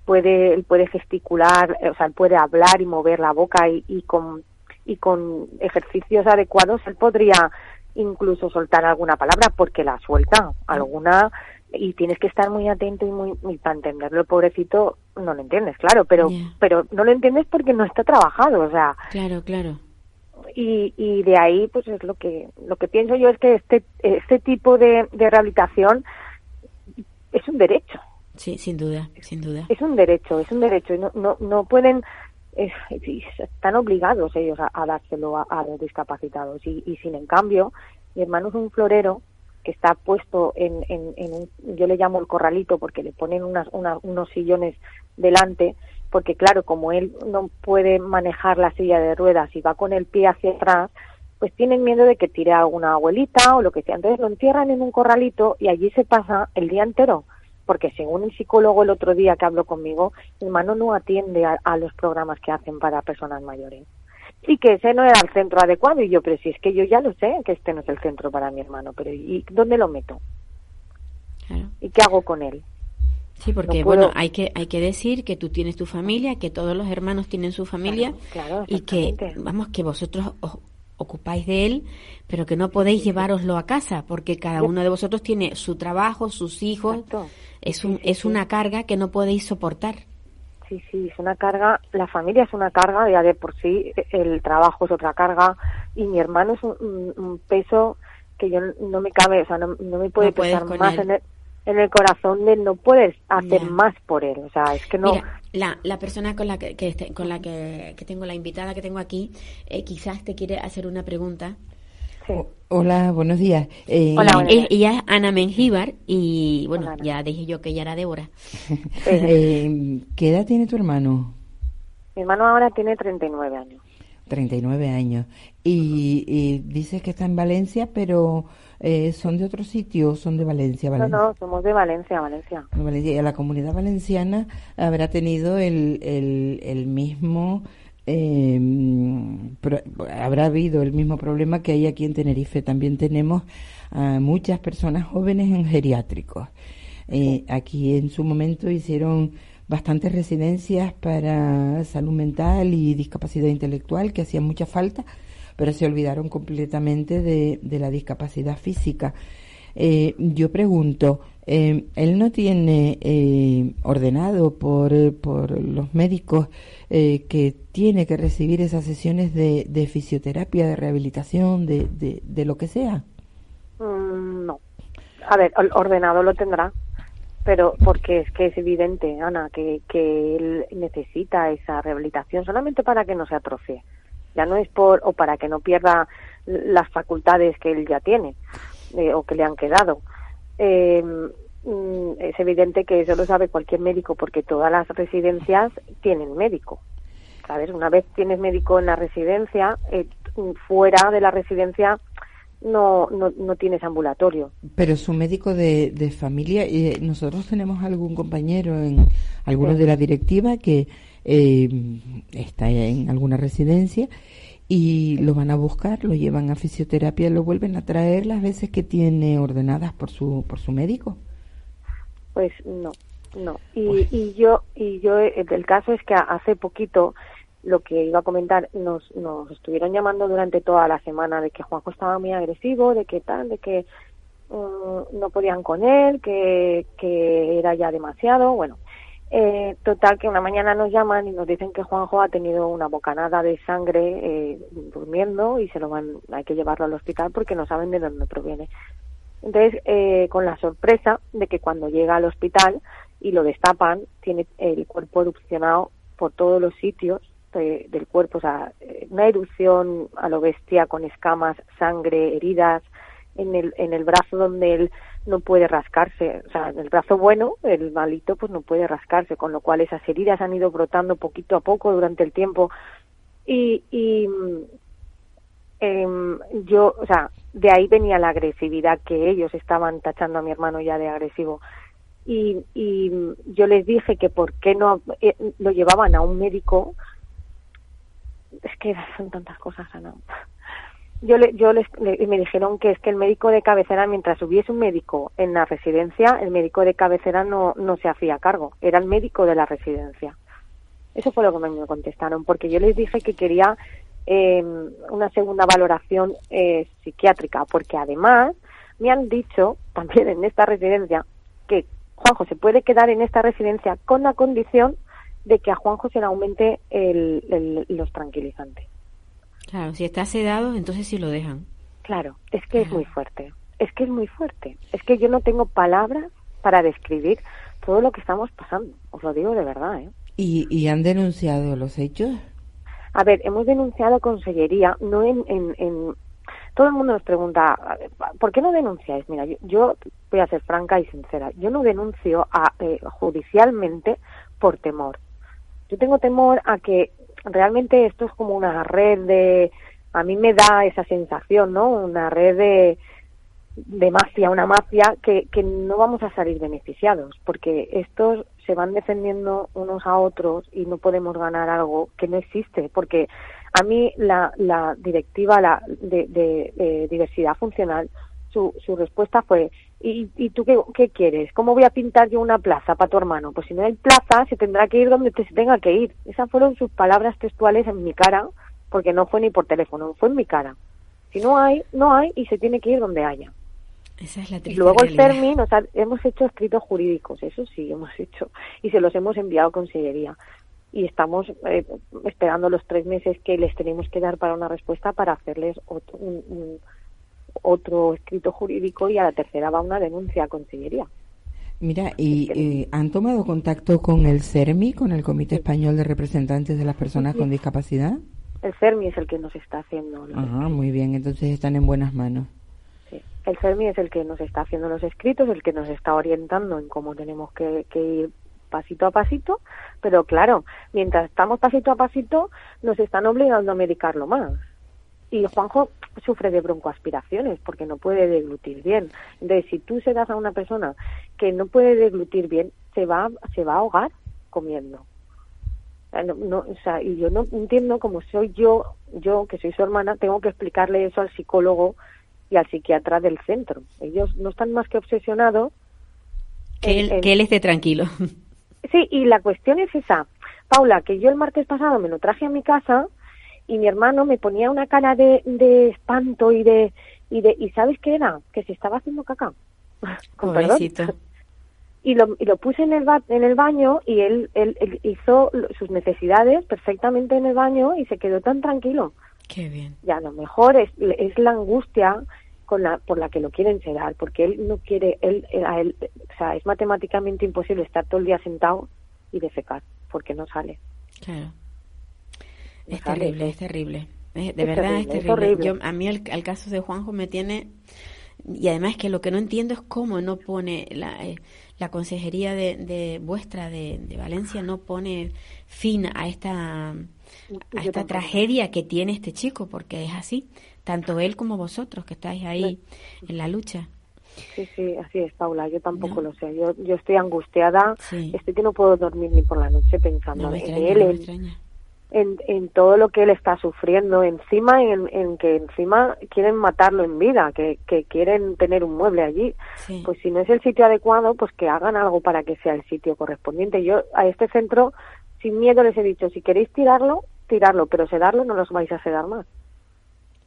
puede él puede gesticular, o sea, él puede hablar y mover la boca y, y con y con ejercicios adecuados él podría incluso soltar alguna palabra porque la suelta, alguna y tienes que estar muy atento y muy, para entenderlo el pobrecito no lo entiendes claro pero pero no lo entiendes porque no está trabajado o sea. Claro claro. Y, y de ahí pues es lo que lo que pienso yo es que este este tipo de, de rehabilitación es un derecho. Sí sin duda sin duda. Es un derecho es un derecho y no no, no pueden están obligados ellos a, dárselo a, los discapacitados y, sin en cambio mi hermano es un florero que está puesto en, un, yo le llamo el corralito porque le ponen unas, unos sillones delante, porque claro, como él no puede manejar la silla de ruedas y va con el pie hacia atrás, pues tienen miedo de que tire a alguna abuelita o lo que sea. Entonces lo encierran en un corralito y allí se pasa el día entero, porque según el psicólogo el otro día que habló conmigo, mi hermano no atiende a los programas que hacen para personas mayores y que ese no era el centro adecuado. Y yo, pero si es que yo ya lo sé, que este no es el centro para mi hermano, pero ¿y dónde lo meto? ¿Y qué hago con él? Sí, porque bueno, hay que hay que decir que tú tienes tu familia, que todos los hermanos tienen su familia y que vamos que vosotros os ocupáis de él, pero que no podéis llevároslo a casa porque cada uno de vosotros tiene su trabajo, sus hijos. Es un es una carga que no podéis soportar. Sí, sí, es una carga, la familia es una carga, ya de por sí el trabajo es otra carga y mi hermano es un, peso que yo no me cabe, o sea, no, me puede pesar más en el, en el, corazón de no poder hacer más por él, o sea, es que no... Mira, la, la persona con la que, que con la que, que, tengo, la invitada que tengo aquí, eh, quizás te quiere hacer una pregunta Hola, buenos días. Eh, Hola, ella es Ana Mengíbar y bueno, ya dije yo que ella era Débora. [laughs] eh, ¿Qué edad tiene tu hermano? Mi hermano ahora tiene 39 años. 39 años. Y, y dices que está en Valencia, pero eh, ¿son de otro sitio son de Valencia, Valencia? No, no, somos de Valencia, Valencia. Valencia. Y la comunidad valenciana habrá tenido el, el, el mismo eh, habrá habido el mismo problema que hay aquí en Tenerife. También tenemos a muchas personas jóvenes en geriátricos. Eh, aquí en su momento hicieron bastantes residencias para salud mental y discapacidad intelectual que hacían mucha falta, pero se olvidaron completamente de, la discapacidad física. Eh, yo pregunto, eh, él no tiene eh, ordenado por, por los médicos eh, que tiene que recibir esas sesiones de, de fisioterapia, de rehabilitación, de, de, lo que sea. Mm, no. A ver, ordenado lo tendrá, pero porque es que es evidente, Ana, que, que él necesita esa rehabilitación solamente para que no se atrofie. Ya no es por, o para que no pierda las facultades que él ya tiene o que le han quedado eh, mm, es evidente que eso lo sabe cualquier médico porque todas las residencias tienen médico. ¿Sabes? Una vez tienes médico en la residencia, eh, fuera de la residencia no, no, no, tienes ambulatorio. Pero su médico de, de familia, eh, nosotros tenemos algún compañero en algunos de la directiva que eh, está en alguna residencia y lo van a buscar, lo llevan a fisioterapia, lo vuelven a traer las veces que tiene ordenadas por su por su médico. Pues no, no. Y, y yo y yo el caso es que hace poquito lo que iba a comentar nos nos estuvieron llamando durante toda la semana de que Juanjo estaba muy agresivo, de que tal, de que mm, no podían con él, que que era ya demasiado, bueno. Eh, total que una mañana nos llaman y nos dicen que Juanjo ha tenido una bocanada de sangre eh, durmiendo y se lo van, hay que llevarlo al hospital porque no saben de dónde proviene. Entonces, eh, con la sorpresa de que cuando llega al hospital y lo destapan, tiene el cuerpo erupcionado por todos los sitios del cuerpo, o sea, una erupción a lo bestia con escamas, sangre, heridas en el, en el brazo donde él no puede rascarse, o sea, el brazo bueno, el malito, pues no puede rascarse, con lo cual esas heridas han ido brotando poquito a poco durante el tiempo. Y, y eh, yo, o sea, de ahí venía la agresividad que ellos estaban tachando a mi hermano ya de agresivo. Y, y yo les dije que por qué no eh, lo llevaban a un médico. Es que son tantas cosas, Ana yo, le, yo les, me dijeron que es que el médico de cabecera, mientras hubiese un médico en la residencia, el médico de cabecera no, no se hacía cargo, era el médico de la residencia. Eso fue lo que me contestaron, porque yo les dije que quería eh, una segunda valoración eh, psiquiátrica, porque además me han dicho también en esta residencia que Juanjo se puede quedar en esta residencia con la condición de que a Juanjo se le aumente el, los tranquilizantes. Claro, si está sedado, entonces sí lo dejan. Claro, es que es muy fuerte. Es que es muy fuerte. Es que yo no tengo palabras para describir todo lo que estamos pasando. Os lo digo de verdad, ¿eh? ¿Y, y han denunciado los hechos? A ver, hemos denunciado consellería, no en, en, todo el mundo nos pregunta, ¿por qué no denunciáis? Mira, yo, voy a ser franca y sincera. Yo no denuncio a, eh, judicialmente por temor. Yo tengo temor a que realmente esto es como una red de, a mí me da esa sensación, ¿no? Una red de, de mafia, una mafia que, que no vamos a salir beneficiados, porque estos se van defendiendo unos a otros y no podemos ganar algo que no existe, porque a mí la, la directiva la de, de, diversidad funcional, su, su respuesta fue, ¿y, y tú qué, qué, quieres? ¿Cómo voy a pintar yo una plaza para tu hermano? Pues si no hay plaza, se tendrá que ir donde se tenga que ir. Esas fueron sus palabras textuales en mi cara, porque no fue ni por teléfono, fue en mi cara. Si no hay, no hay y se tiene que ir donde haya. Esa es la y luego el CERMI nos hemos hecho escritos jurídicos, eso sí hemos hecho, y se los hemos enviado a Consellería. Y estamos eh, esperando los tres meses que les tenemos que dar para una respuesta para hacerles otro, un, otro escrito jurídico y a la tercera va una denuncia a Consellería. Mira, ¿y eh, han tomado contacto con el CERMI, con el Comité Español de Representantes de las Personas con Discapacidad? El CERMI es el que nos está haciendo. Ajá, muy bien, entonces están en buenas manos. El CERMI es el que nos está haciendo los escritos, el que nos está orientando en cómo tenemos que, ir pasito a pasito, pero claro, mientras estamos pasito a pasito, nos están obligando a medicarlo más. Y Juanjo sufre de broncoaspiraciones porque no puede deglutir bien. Entonces, si tú se das a una persona que no puede deglutir bien, se va, se va a ahogar comiendo. No, o sea, y yo no entiendo cómo soy yo, yo que soy su hermana, tengo que explicarle eso al psicólogo y al psiquiatra del centro. Ellos no están más que obsesionados. Que, él, que él esté tranquilo. Sí, y la cuestión es esa. Paula, que yo el martes pasado me lo traje a mi casa y mi hermano me ponía una cara de, de espanto y de, y de y ¿sabes qué era? Que se estaba haciendo caca. [laughs] Con Y lo, y lo puse en el, en el baño y él, él, él, hizo sus necesidades perfectamente en el baño y se quedó tan tranquilo. Qué bien. Y a lo mejor es, es la angustia con la, por la que lo quieren sedar, porque él no quiere, él, a él, o sea, es matemáticamente imposible estar todo el día sentado y defecar, porque no sale. Claro. Es terrible, es terrible. de verdad es terrible. Yo, a mí el, caso de Juanjo me tiene y además que lo que no entiendo es cómo no pone la, eh, la consejería de, de vuestra de, de, Valencia no pone fin a esta a esta tragedia que tiene este chico, porque es así, tanto él como vosotros que estáis ahí en la lucha. Sí, sí, así es, Paula. Yo tampoco lo sé. Yo, yo estoy angustiada. Estoy que no puedo dormir ni por la noche pensando en él, en, en, todo lo que él está sufriendo. Encima, en, en que encima quieren matarlo en vida, que, que quieren tener un mueble allí. Pues si no es el sitio adecuado, pues que hagan algo para que sea el sitio correspondiente. Yo a este centro sin miedo les he dicho, si queréis tirarlo, tirarlo, pero sedarlo no los vais a sedar más.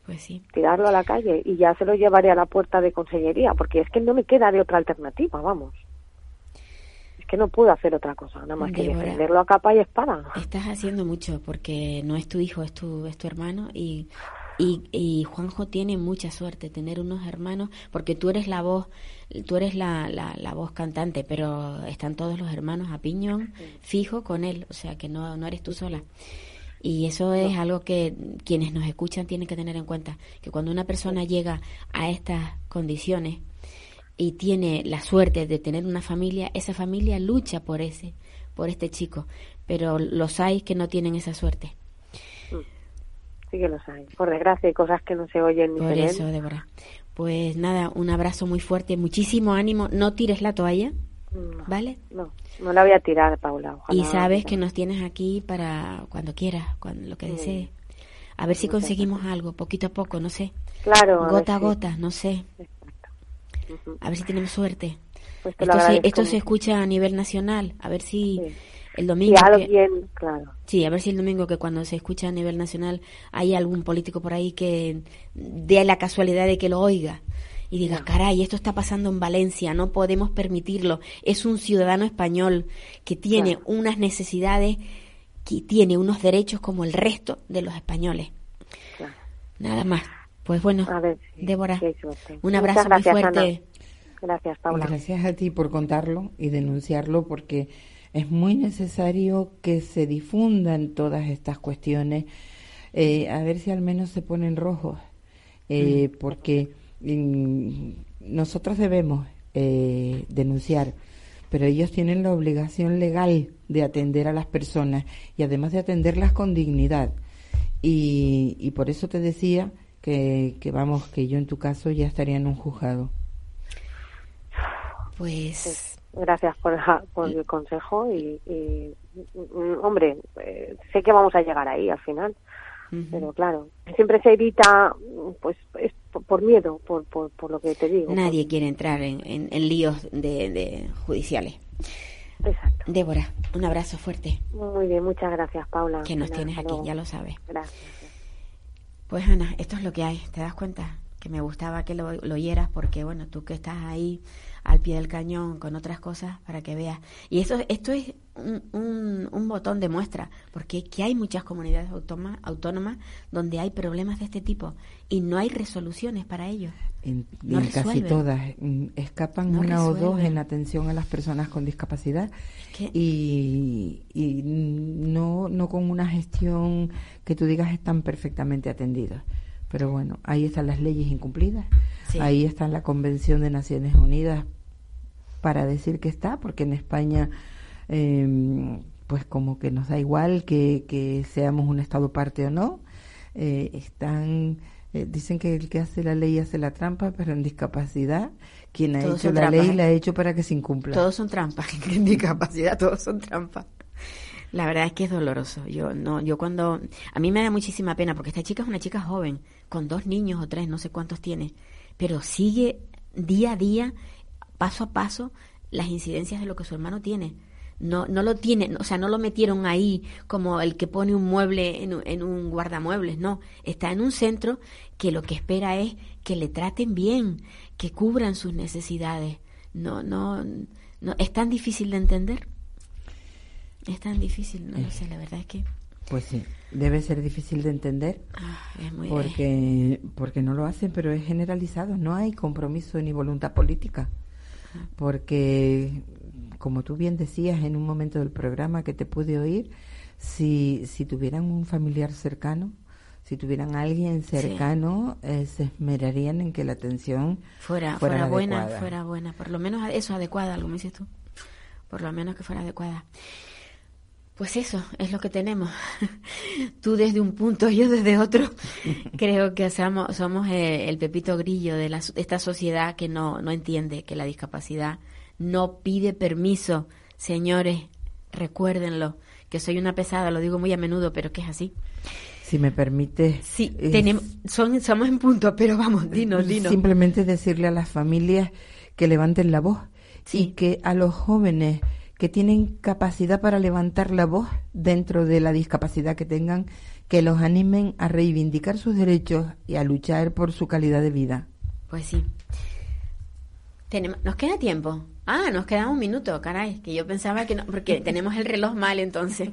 Pues sí. Tirarlo a la calle y ya se lo llevaré a la puerta de consellería, porque es que no me queda de otra alternativa, vamos. Que no puedo hacer otra cosa, nada más que defenderlo a capa y espada. Estás haciendo mucho porque no es tu hijo, es tu, es tu hermano y y, y, Juanjo tiene mucha suerte tener unos hermanos, porque tú eres la voz, tú eres la, la, voz cantante, pero están todos los hermanos a piñón fijo con él, o sea que no, no eres tú sola. Y eso es algo que quienes nos escuchan tienen que tener en cuenta, que cuando una persona llega a estas condiciones y tiene la suerte de tener una familia, esa familia lucha por ese, por este chico, pero los hay que no tienen esa suerte sí que los hay. Por desgracia hay cosas que no se oyen ni Por eso, Débora. Pues nada, un abrazo muy fuerte, muchísimo ánimo. No tires la toalla, ¿vale? No, no la voy a tirar, Paula. y sabes que nos tienes aquí para cuando quieras, cuando lo que desees. A ver si conseguimos algo, poquito a poco, no sé. Claro. Gota a, gota, no sé. A ver si tenemos suerte. Pues esto, se, esto se, escucha a nivel nacional, a ver si el domingo. Sí, que- bien, claro. Sí, a ver si el domingo que cuando se escucha a nivel nacional hay algún político por ahí que dé la casualidad de que lo oiga y diga, caray, esto está pasando en Valencia, no podemos permitirlo. Es un ciudadano español que tiene Claro. unas necesidades, que tiene unos derechos como el resto de los españoles. claro. Nada más. Pues bueno, A ver Débora, un abrazo gracias, muy fuerte. Ana. Gracias, Paula. Gracias a ti por contarlo y denunciarlo porque es muy necesario que se difundan todas estas cuestiones, eh, a ver si al menos se ponen rojos, eh, porque mm, nosotros debemos eh, denunciar, pero ellos tienen la obligación legal de atender a las personas y además de atenderlas con dignidad. Y, y por eso te decía que, que vamos, que yo en tu caso ya estaría en un juzgado. Pues Gracias por, la- por el consejo y, y, mm, hombre, eh, sé que vamos a llegar ahí al final, ujú. pero claro, siempre se evita, mm, pues, es por, por miedo, por, por, por lo que te digo. nadie quiere entrar en, en- en líos de, de judiciales. Exacto. Débora, un abrazo fuerte Muy bien, muchas gracias, Paula. que nos tienes aquí, luego. ya lo sabes. Gracias. Pues Ana, esto es lo que hay, ¿te das cuenta? Que me gustaba que lo, lo oyeras porque, bueno, tú que estás ahí al pie del cañón con otras cosas para que veas. Y esto, esto es un, un, un botón de muestra, porque que hay muchas comunidades autónomas, autónomas donde hay problemas de este tipo y no hay resoluciones para ellos. En, No en casi todas mm, escapan No una o dos en atención a las personas con discapacidad Es que- y, y no, no con una gestión que tú digas están perfectamente atendidas. Pero bueno, ahí están las leyes incumplidas, Sí. ahí está la Convención de Naciones Unidas para decir que está, porque en España eh, pues como que nos da igual que, que seamos un Estado parte o no. Eh, están eh, dicen que el que hace la ley hace la trampa, pero en discapacidad quien ha Todos hecho la trampas, ley la ha hecho para que se incumpla. Todos son trampas, [laughs] en discapacidad todos son trampas. La verdad es que es doloroso. Yo no, yo cuando a mí me da muchísima pena porque esta chica es una chica joven, con dos niños o tres, no sé cuántos tiene, pero sigue día a día, paso a paso, las incidencias de lo que su hermano tiene. No, no lo tiene, o sea, no lo metieron ahí como el que pone un mueble en, un- en un guardamuebles, no. Está en un centro que lo que espera es que le traten bien, que cubran sus necesidades. No, no, no, es tan difícil de entender. Es tan difícil, no lo sé, la verdad es que Pues sí, debe ser difícil de entender ah, es muy... porque porque no lo hacen, pero es generalizado, no hay compromiso ni voluntad política. Porque como tú bien decías en un momento del programa que te pude oír, si si tuvieran un familiar cercano, si tuvieran alguien cercano, eh, se esmerarían en que la atención fuera, fuera fuera, buena, fuera buena, por lo menos eso adecuada, como dices tú, por lo menos que fuera adecuada. Pues eso es lo que tenemos. [laughs] tú desde un punto, yo desde otro. [laughs] Creo que somos, somos eh, el pepito grillo de, la, de esta sociedad que no, no entiende que la discapacidad no pide permiso. Señores, recuérdenlo, que soy una pesada, lo digo muy a menudo, pero que es así. Si me permite, Sí, es- tenemos, son, somos en punto, [laughs] pero vamos, dinos, dinos. Simplemente decirle a las familias que levanten la voz Sí. y que a los jóvenes que tienen capacidad para levantar la voz dentro de la discapacidad que tengan, que los animen a reivindicar sus derechos y a luchar por su calidad de vida. Pues sí. Tenemos, ¿Nos queda tiempo? Ah, nos queda un minuto, caray, que yo pensaba que no, porque [laughs] tenemos el reloj mal entonces.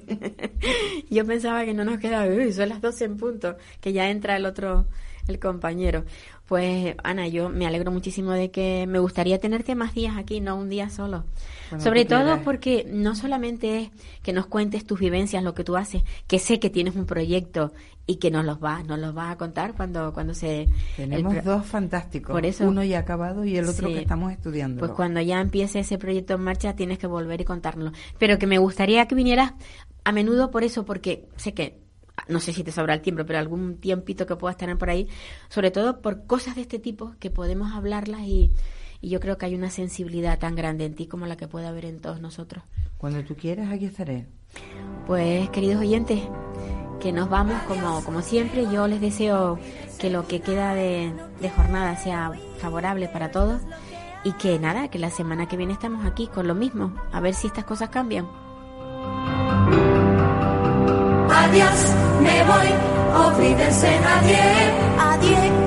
[laughs] yo pensaba que no nos quedaba, uy, son las 12 en punto, que ya entra el otro, el compañero. Pues, Ana, yo me alegro muchísimo de que me gustaría tenerte más días aquí, no un día solo. Sobre todo quieras. porque no solamente es que nos cuentes tus vivencias, lo que tú haces, que sé que tienes un proyecto y que nos los vas, nos los vas a contar cuando, cuando se... Tenemos dos fantásticos, Por eso- uno ya acabado y el otro Sí. que estamos estudiando. Pues cuando ya empiece ese proyecto en marcha tienes que volver y contárnoslo. Pero que me gustaría que vinieras a menudo por eso, porque sé que, no sé si te sobra el tiempo, pero algún tiempito que puedas tener por ahí, sobre todo por cosas de este tipo que podemos hablarlas y, y yo creo que hay una sensibilidad tan grande en ti como la que puede haber en todos nosotros. Cuando tú quieras, aquí estaré. Pues, queridos oyentes, que nos vamos como, como siempre. Yo les deseo que lo que queda de, jornada sea favorable para todos y que nada, que la semana que viene estamos aquí con lo mismo, a ver si estas cosas cambian. Adiós, me voy, olvídense nadie, adiós.